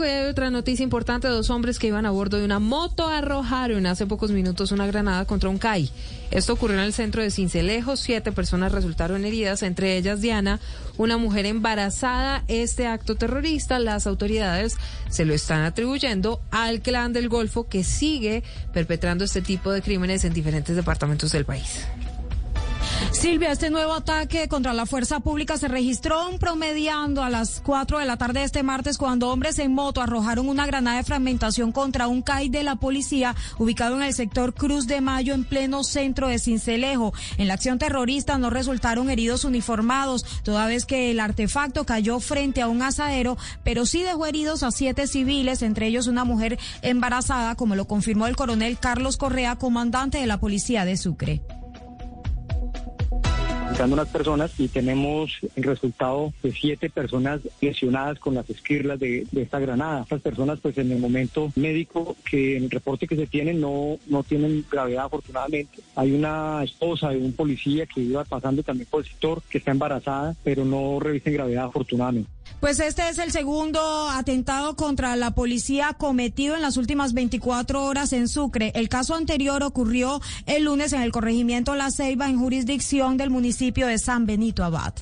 y hay otra noticia importante. Dos hombres que iban a bordo de una moto arrojaron hace pocos minutos una granada contra un CAI. Esto ocurrió en el centro de Cincelejo. Siete personas resultaron heridas, entre ellas Diana, una mujer embarazada. Este acto terrorista, las autoridades se lo están atribuyendo al clan del Golfo que sigue perpetrando este tipo de crímenes en diferentes departamentos del país. Silvia, este nuevo ataque contra la fuerza pública se registró promediando a las 4 de la tarde de este martes cuando hombres en moto arrojaron una granada de fragmentación contra un CAI de la policía ubicado en el sector Cruz de Mayo en pleno centro de Cincelejo. En la acción terrorista no resultaron heridos uniformados, toda vez que el artefacto cayó frente a un asadero, pero sí dejó heridos a siete civiles, entre ellos una mujer embarazada, como lo confirmó el coronel Carlos Correa, comandante de la policía de Sucre unas personas y tenemos el resultado de siete personas lesionadas con las esquirlas de, esta granada. Estas personas, pues en el momento médico, que en el reporte que se tiene no, no tienen gravedad afortunadamente. Hay una esposa de un policía que iba pasando también por el sector, que está embarazada, pero no revisten gravedad afortunadamente. Pues este es el segundo atentado contra la policía cometido en las últimas 24 horas en Sucre. El caso anterior ocurrió el lunes en el corregimiento La Ceiba, en jurisdicción del municipio de San Benito Abad.